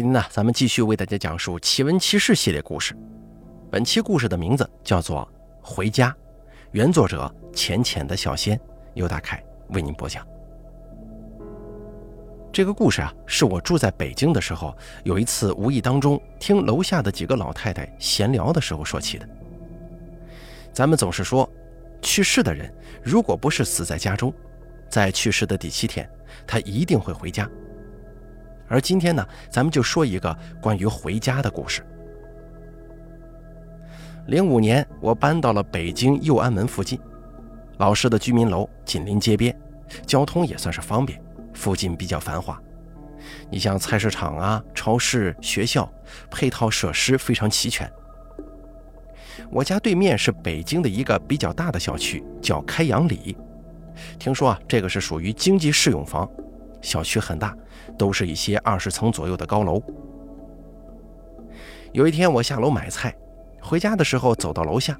今天呢，咱们继续为大家讲述奇闻奇事系列故事。本期故事的名字叫做《回家》，原作者浅浅的小仙，由大凯为您播讲。这个故事啊，是我住在北京的时候，有一次无意当中听楼下的几个老太太闲聊的时候说起的。咱们总是说，去世的人如果不是死在家中，在去世的第七天，他一定会回家。而今天呢，咱们就说一个关于回家的故事。零五年，我搬到了北京右安门附近，老式的居民楼紧邻街边，交通也算是方便，附近比较繁华。你像菜市场啊、超市、学校，配套设施非常齐全。我家对面是北京的一个比较大的小区，叫开阳里。听说啊，这个是属于经济适用房。小区很大，都是一些二十层左右的高楼。有一天，我下楼买菜，回家的时候走到楼下，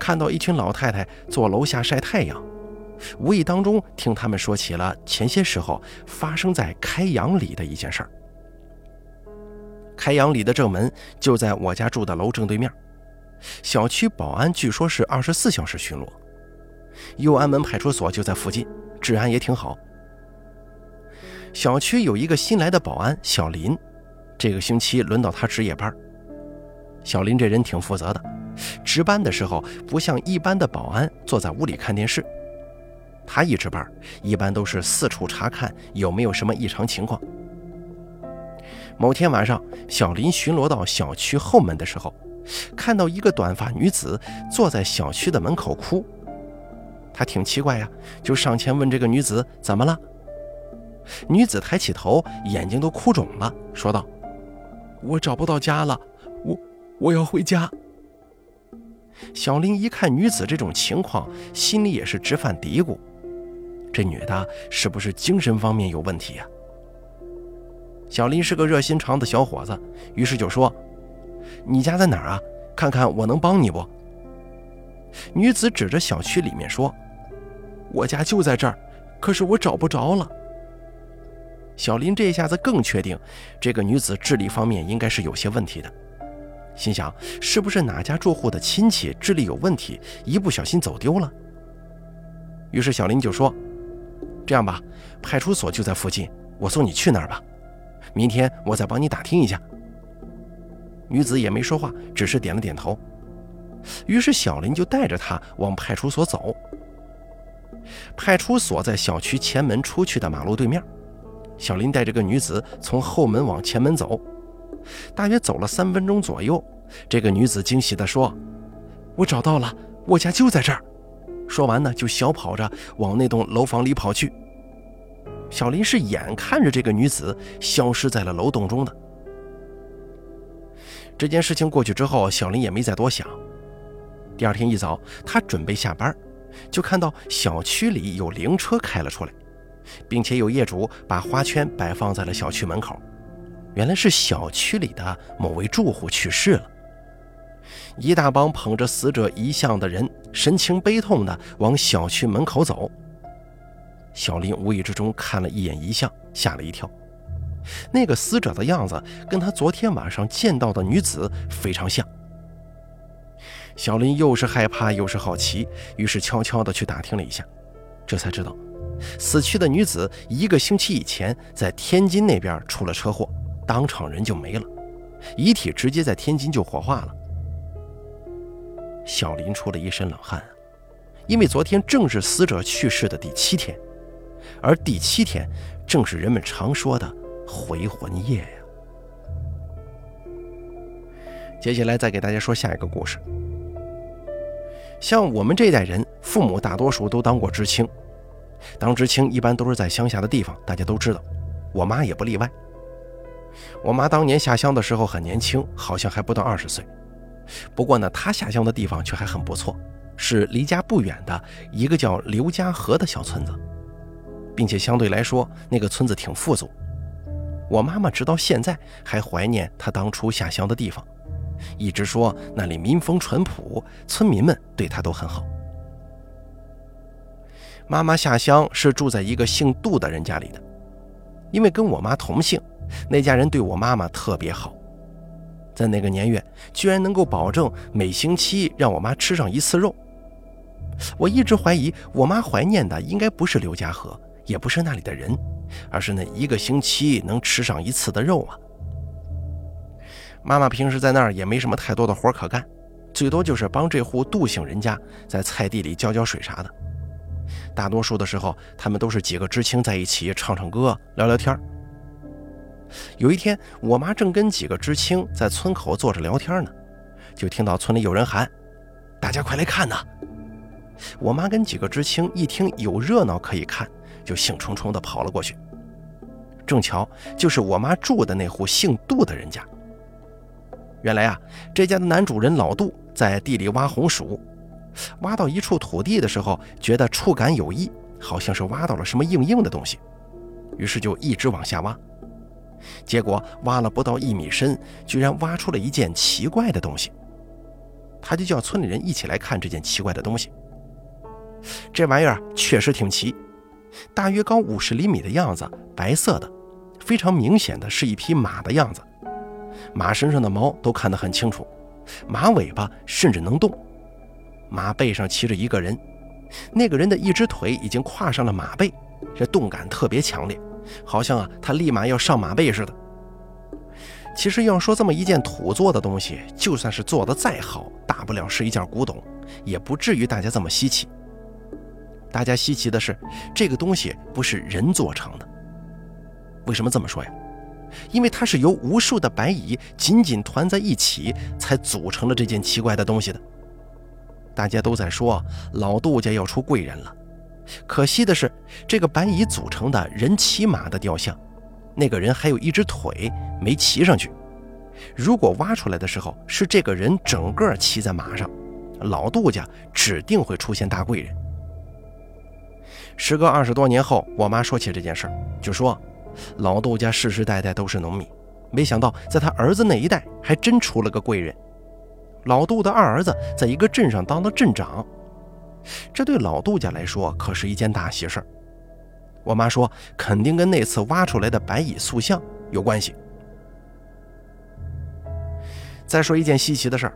看到一群老太太坐楼下晒太阳，无意当中听他们说起了前些时候发生在开阳里的一件事儿。开阳里的正门就在我家住的楼正对面，小区保安据说是二十四小时巡逻，右安门派出所就在附近，治安也挺好。小区有一个新来的保安小林，这个星期轮到他值夜班。小林这人挺负责的，值班的时候不像一般的保安坐在屋里看电视，他一值班一般都是四处查看有没有什么异常情况。某天晚上，小林巡逻到小区后门的时候，看到一个短发女子坐在小区的门口哭，他挺奇怪呀，就上前问这个女子怎么了。女子抬起头，眼睛都哭肿了，说道：“我找不到家了，我我要回家。”小林一看女子这种情况，心里也是直犯嘀咕：这女的是不是精神方面有问题呀？小林是个热心肠的小伙子，于是就说：“你家在哪儿啊？看看我能帮你不？”女子指着小区里面说：“我家就在这儿，可是我找不着了。”小林这下子更确定，这个女子智力方面应该是有些问题的，心想是不是哪家住户的亲戚智力有问题，一不小心走丢了。于是小林就说：“这样吧，派出所就在附近，我送你去那儿吧，明天我再帮你打听一下。”女子也没说话，只是点了点头。于是小林就带着她往派出所走。派出所在小区前门出去的马路对面。小林带着个女子从后门往前门走，大约走了三分钟左右，这个女子惊喜地说：“我找到了，我家就在这儿。”说完呢，就小跑着往那栋楼房里跑去。小林是眼看着这个女子消失在了楼洞中的。这件事情过去之后，小林也没再多想。第二天一早，他准备下班，就看到小区里有灵车开了出来。并且有业主把花圈摆放在了小区门口，原来是小区里的某位住户去世了。一大帮捧着死者遗像的人，神情悲痛地往小区门口走。小林无意之中看了一眼遗像，吓了一跳。那个死者的样子跟他昨天晚上见到的女子非常像。小林又是害怕又是好奇，于是悄悄地去打听了一下，这才知道。死去的女子一个星期以前在天津那边出了车祸，当场人就没了，遗体直接在天津就火化了。小林出了一身冷汗，因为昨天正是死者去世的第七天，而第七天正是人们常说的回魂夜呀。接下来再给大家说下一个故事。像我们这代人，父母大多数都当过知青。当知青一般都是在乡下的地方，大家都知道，我妈也不例外。我妈当年下乡的时候很年轻，好像还不到二十岁。不过呢，她下乡的地方却还很不错，是离家不远的一个叫刘家河的小村子，并且相对来说那个村子挺富足。我妈妈直到现在还怀念她当初下乡的地方，一直说那里民风淳朴，村民们对她都很好。妈妈下乡是住在一个姓杜的人家里的，因为跟我妈同姓，那家人对我妈妈特别好，在那个年月，居然能够保证每星期让我妈吃上一次肉。我一直怀疑我妈怀念的应该不是刘家河，也不是那里的人，而是那一个星期能吃上一次的肉啊。妈妈平时在那儿也没什么太多的活可干，最多就是帮这户杜姓人家在菜地里浇浇水啥的。大多数的时候，他们都是几个知青在一起唱唱歌、聊聊天有一天，我妈正跟几个知青在村口坐着聊天呢，就听到村里有人喊：“大家快来看呐！”我妈跟几个知青一听有热闹可以看，就兴冲冲地跑了过去。正巧就是我妈住的那户姓杜的人家。原来啊，这家的男主人老杜在地里挖红薯，挖到一处土地的时候，觉得触感有异，好像是挖到了什么硬硬的东西，于是就一直往下挖。结果挖了不到一米深，居然挖出了一件奇怪的东西。他就叫村里人一起来看这件奇怪的东西。这玩意儿确实挺奇，大约高五十厘米的样子，白色的，非常明显的是一匹马的样子。马身上的毛都看得很清楚，马尾巴甚至能动。马背上骑着一个人，那个人的一只腿已经跨上了马背，这动感特别强烈，好像啊他立马要上马背似的。其实要说这么一件土做的东西，就算是做的再好，大不了是一件古董，也不至于大家这么稀奇。大家稀奇的是，这个东西不是人做成的。为什么这么说呀？因为它是由无数的白蚁紧紧团在一起，才组成了这件奇怪的东西的。大家都在说老杜家要出贵人了，可惜的是，这个白蚁组成的人骑马的雕像，那个人还有一只腿没骑上去。如果挖出来的时候是这个人整个骑在马上，老杜家指定会出现大贵人。时隔二十多年后，我妈说起这件事儿，就说老杜家世世代代都是农民，没想到在他儿子那一代还真出了个贵人。老杜的二儿子在一个镇上当了镇长，这对老杜家来说可是一件大喜事儿。我妈说，肯定跟那次挖出来的白蚁塑像有关系。再说一件稀奇的事儿，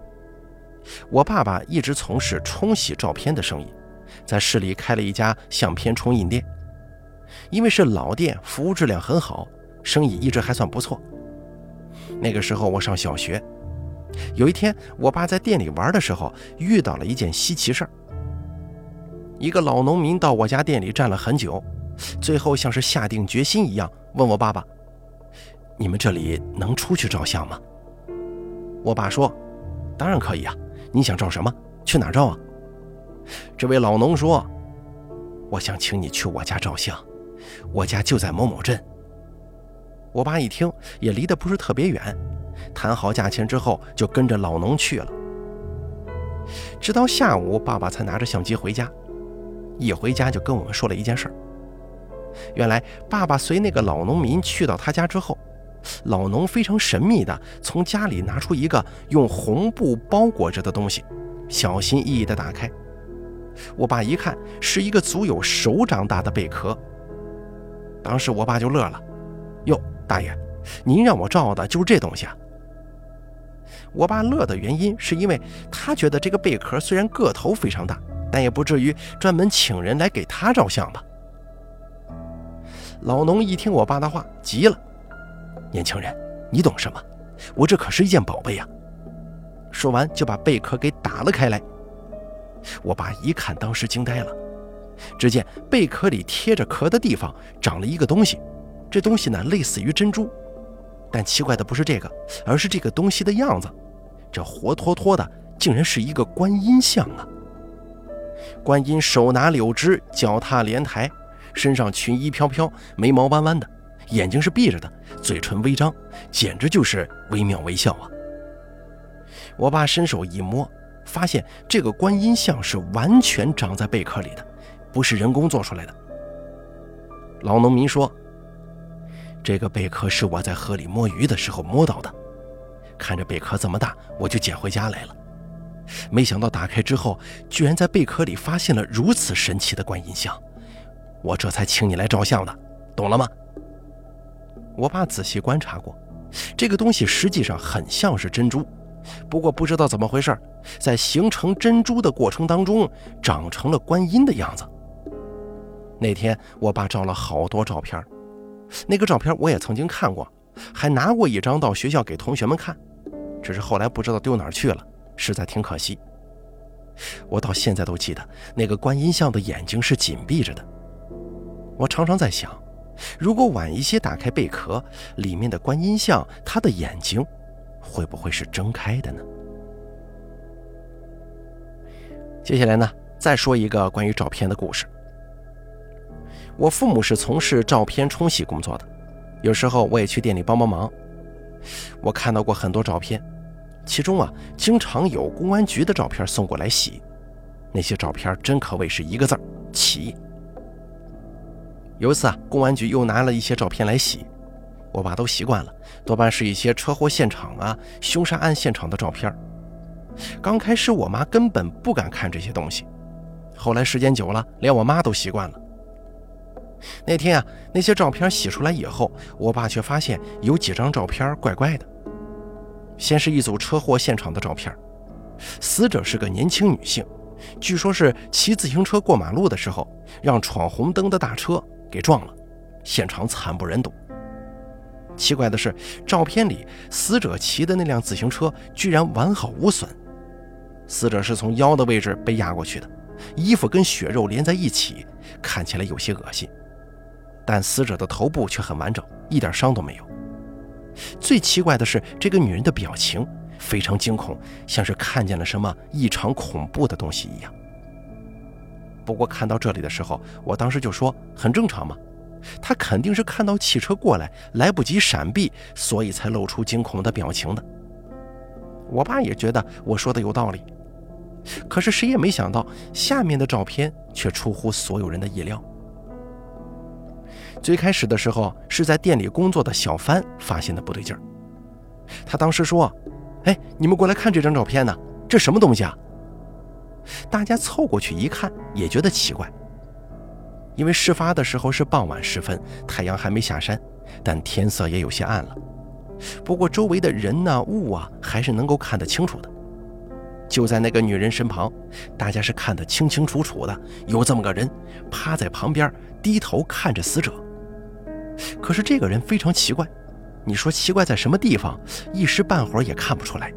我爸爸一直从事冲洗照片的生意。在市里开了一家相片冲印店，因为是老店，服务质量很好，生意一直还算不错。那个时候我上小学，有一天我爸在店里玩的时候遇到了一件稀奇事儿。一个老农民到我家店里站了很久，最后像是下定决心一样，问我爸爸：“你们这里能出去照相吗？”我爸说：“当然可以啊，你想照什么？去哪照啊？”这位老农说：“我想请你去我家照相，我家就在某某镇。”我爸一听，也离得不是特别远，谈好价钱之后，就跟着老农去了。直到下午，爸爸才拿着相机回家。一回家就跟我们说了一件事儿：原来，爸爸随那个老农民去到他家之后，老农非常神秘地从家里拿出一个用红布包裹着的东西，小心翼翼地打开。我爸一看，是一个足有手掌大的贝壳。当时我爸就乐了：“哟，大爷，您让我照的就是这东西啊！”我爸乐的原因是因为他觉得这个贝壳虽然个头非常大，但也不至于专门请人来给他照相吧。老农一听我爸的话，急了：“年轻人，你懂什么？我这可是一件宝贝呀！”说完就把贝壳给打了开来。我爸一看，当时惊呆了。只见贝壳里贴着壳的地方长了一个东西，这东西呢类似于珍珠，但奇怪的不是这个，而是这个东西的样子。这活脱脱的竟然是一个观音像啊！观音手拿柳枝，脚踏莲台，身上裙衣飘飘，眉毛弯弯的，眼睛是闭着的，嘴唇微张，简直就是惟妙惟肖啊！我爸伸手一摸。发现这个观音像是完全长在贝壳里的，不是人工做出来的。老农民说：“这个贝壳是我在河里摸鱼的时候摸到的，看着贝壳这么大，我就捡回家来了。没想到打开之后，居然在贝壳里发现了如此神奇的观音像，我这才请你来照相的，懂了吗？”我爸仔细观察过，这个东西实际上很像是珍珠，不过不知道怎么回事，在形成珍珠的过程当中，长成了观音的样子。那天我爸照了好多照片，那个照片我也曾经看过，还拿过一张到学校给同学们看，只是后来不知道丢哪儿去了，实在挺可惜。我到现在都记得那个观音像的眼睛是紧闭着的。我常常在想，如果晚一些打开贝壳，里面的观音像，它的眼睛会不会是睁开的呢？接下来呢，再说一个关于照片的故事。我父母是从事照片冲洗工作的，有时候我也去店里帮帮忙。我看到过很多照片。其中啊，经常有公安局的照片送过来洗，那些照片真可谓是一个字儿奇。有一次啊，公安局又拿了一些照片来洗，我爸都习惯了，多半是一些车祸现场啊、凶杀案现场的照片。刚开始我妈根本不敢看这些东西，后来时间久了，连我妈都习惯了。那天啊，那些照片洗出来以后，我爸却发现有几张照片怪怪的。先是一组车祸现场的照片，死者是个年轻女性，据说是骑自行车过马路的时候，让闯红灯的大车给撞了，现场惨不忍睹。奇怪的是，照片里死者骑的那辆自行车居然完好无损，死者是从腰的位置被压过去的，衣服跟血肉连在一起，看起来有些恶心，但死者的头部却很完整，一点伤都没有。最奇怪的是，这个女人的表情非常惊恐，像是看见了什么异常恐怖的东西一样。不过看到这里的时候，我当时就说很正常嘛，她肯定是看到汽车过来来不及闪避，所以才露出惊恐的表情的。我爸也觉得我说的有道理，可是谁也没想到，下面的照片却出乎所有人的意料。最开始的时候是在店里工作的小帆发现的不对劲儿，他当时说：“哎，你们过来看这张照片呢，这什么东西啊？”大家凑过去一看，也觉得奇怪，因为事发的时候是傍晚时分，太阳还没下山，但天色也有些暗了。不过周围的人呐、物啊，还是能够看得清楚的。就在那个女人身旁，大家是看得清清楚楚的，有这么个人趴在旁边，低头看着死者。可是这个人非常奇怪，你说奇怪在什么地方？一时半会儿也看不出来。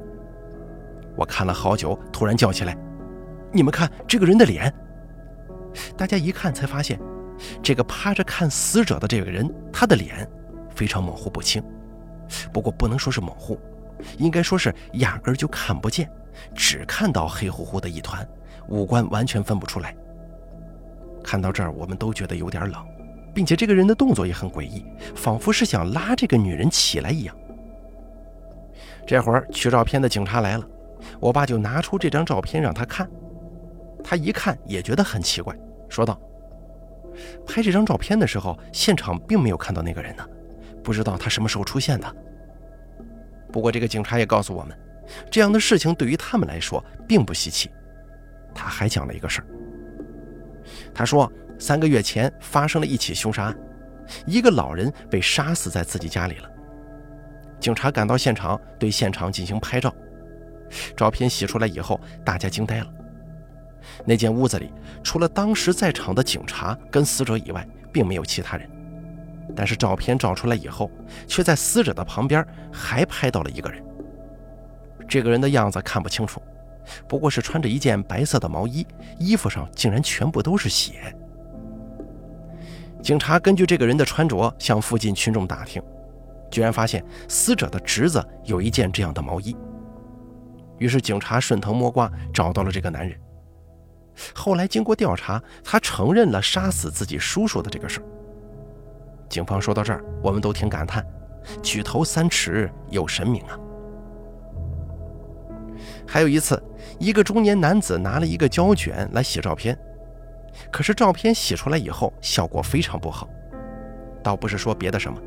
我看了好久，突然叫起来：“你们看这个人的脸！”大家一看才发现，这个趴着看死者的这个人，他的脸非常模糊不清。不过不能说是模糊，应该说是压根儿就看不见，只看到黑乎乎的一团，五官完全分不出来。看到这儿，我们都觉得有点冷。并且这个人的动作也很诡异，仿佛是想拉这个女人起来一样。这会儿取照片的警察来了，我爸就拿出这张照片让他看。他一看也觉得很奇怪，说道：“拍这张照片的时候，现场并没有看到那个人呢，不知道他什么时候出现的。”不过这个警察也告诉我们，这样的事情对于他们来说并不稀奇。他还讲了一个事儿，他说。三个月前发生了一起凶杀案，一个老人被杀死在自己家里了。警察赶到现场，对现场进行拍照。照片洗出来以后，大家惊呆了。那间屋子里除了当时在场的警察跟死者以外，并没有其他人。但是照片照出来以后，却在死者的旁边还拍到了一个人。这个人的样子看不清楚，不过是穿着一件白色的毛衣，衣服上竟然全部都是血。警察根据这个人的穿着向附近群众打听，居然发现死者的侄子有一件这样的毛衣。于是警察顺藤摸瓜找到了这个男人。后来经过调查，他承认了杀死自己叔叔的这个事儿。警方说到这儿，我们都挺感叹：举头三尺有神明啊！还有一次，一个中年男子拿了一个胶卷来洗照片。可是照片洗出来以后，效果非常不好。倒不是说别的什么，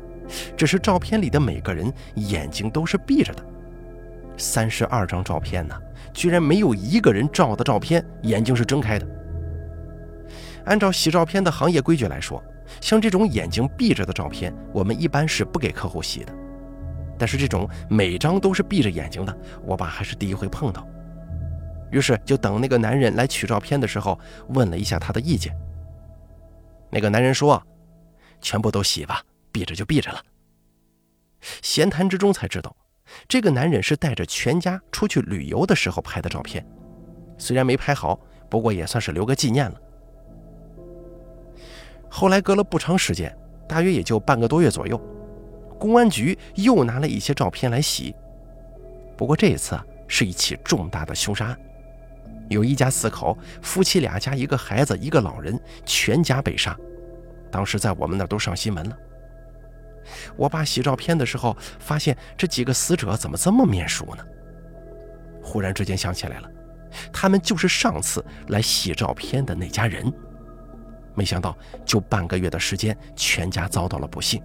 只是照片里的每个人眼睛都是闭着的。三十二张照片呢，居然没有一个人照的照片眼睛是睁开的。按照洗照片的行业规矩来说，像这种眼睛闭着的照片，我们一般是不给客户洗的。但是这种每张都是闭着眼睛的，我爸还是第一回碰到。于是就等那个男人来取照片的时候，问了一下他的意见。那个男人说：“全部都洗吧，闭着就闭着了。”闲谈之中才知道，这个男人是带着全家出去旅游的时候拍的照片，虽然没拍好，不过也算是留个纪念了。后来隔了不长时间，大约也就半个多月左右，公安局又拿了一些照片来洗。不过这一次，是一起重大的凶杀案，有一家四口，夫妻俩加一个孩子，一个老人，全家被杀。当时在我们那都上新闻了。我爸洗照片的时候，发现这几个死者怎么这么面熟呢？忽然之间想起来了，他们就是上次来洗照片的那家人。没想到，就半个月的时间，全家遭到了不幸。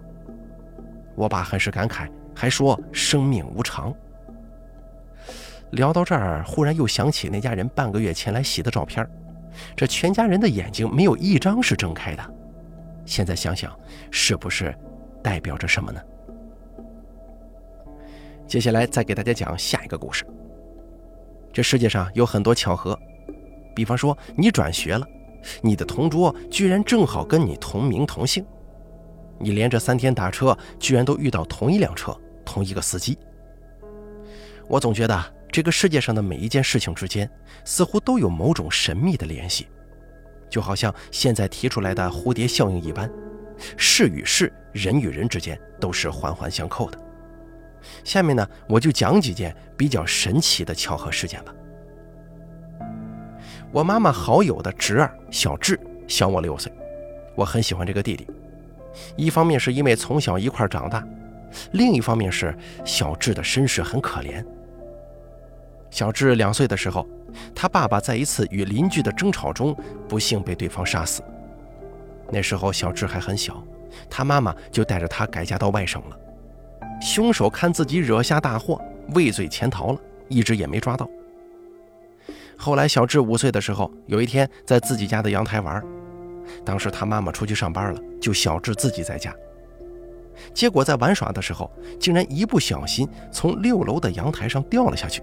我爸很是感慨，还说生命无常。聊到这儿，忽然又想起那家人半个月前来洗的照片，这全家人的眼睛没有一张是睁开的。现在想想，是不是代表着什么呢？接下来再给大家讲下一个故事。这世界上有很多巧合，比方说你转学了。你的同桌居然正好跟你同名同姓，你连着三天打车，居然都遇到同一辆车、同一个司机。我总觉得这个世界上的每一件事情之间，似乎都有某种神秘的联系，就好像现在提出来的蝴蝶效应一般，事与事、人与人之间都是环环相扣的。下面呢，我就讲几件比较神奇的巧合事件吧。我妈妈好友的侄儿小智小我六岁，我很喜欢这个弟弟。一方面是因为从小一块长大，另一方面是小智的身世很可怜。小智两岁的时候，他爸爸在一次与邻居的争吵中不幸被对方杀死。那时候小智还很小，他妈妈就带着他改嫁到外省了。凶手看自己惹下大祸，畏罪潜逃了，一直也没抓到。后来，小智五岁的时候，有一天在自己家的阳台玩，当时他妈妈出去上班了，就小智自己在家。结果在玩耍的时候，竟然一不小心从六楼的阳台上掉了下去。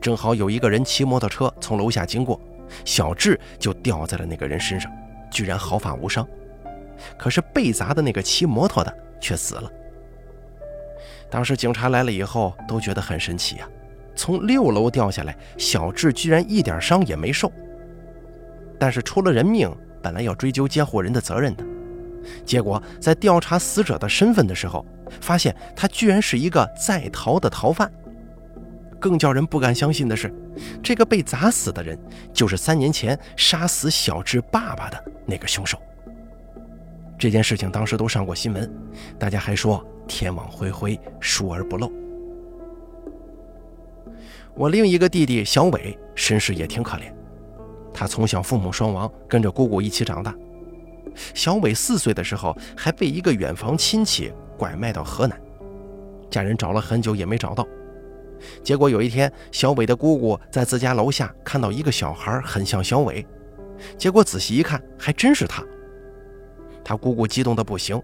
正好有一个人骑摩托车从楼下经过，小智就掉在了那个人身上，居然毫发无伤。可是被砸的那个骑摩托的却死了。当时警察来了以后，都觉得很神奇呀。从六楼掉下来，小智居然一点伤也没受。但是出了人命，本来要追究监护人的责任的，结果在调查死者的身份的时候，发现他居然是一个在逃的逃犯。更叫人不敢相信的是，这个被砸死的人就是三年前杀死小智爸爸的那个凶手。这件事情当时都上过新闻，大家还说天网恢恢，疏而不漏。我另一个弟弟小伟身世也挺可怜，他从小父母双亡，跟着姑姑一起长大。小伟四岁的时候还被一个远房亲戚拐卖到河南，家人找了很久也没找到。结果有一天，小伟的姑姑在自家楼下看到一个小孩很像小伟，结果仔细一看，还真是他。他姑姑激动的不行，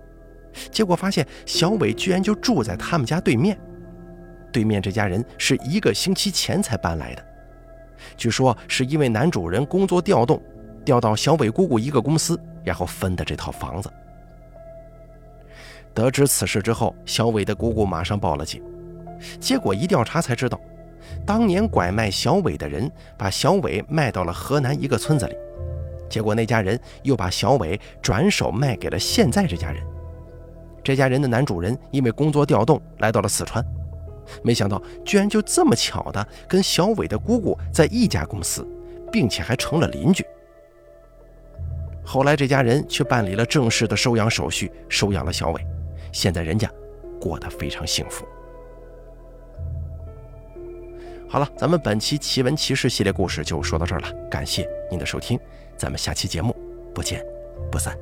结果发现小伟居然就住在他们家对面。对面这家人是一个星期前才搬来的，据说是因为男主人工作调动，调到小伟姑姑一个公司，然后分的这套房子。得知此事之后，小伟的姑姑马上报了警，结果一调查才知道，当年拐卖小伟的人把小伟卖到了河南一个村子里，结果那家人又把小伟转手卖给了现在这家人。这家人的男主人因为工作调动来到了四川。没想到，居然就这么巧的跟小伟的姑姑在一家公司，并且还成了邻居。后来这家人去办理了正式的收养手续，收养了小伟，现在人家过得非常幸福。好了，咱们本期奇闻奇事系列故事就说到这儿了，感谢您的收听，咱们下期节目不见不散。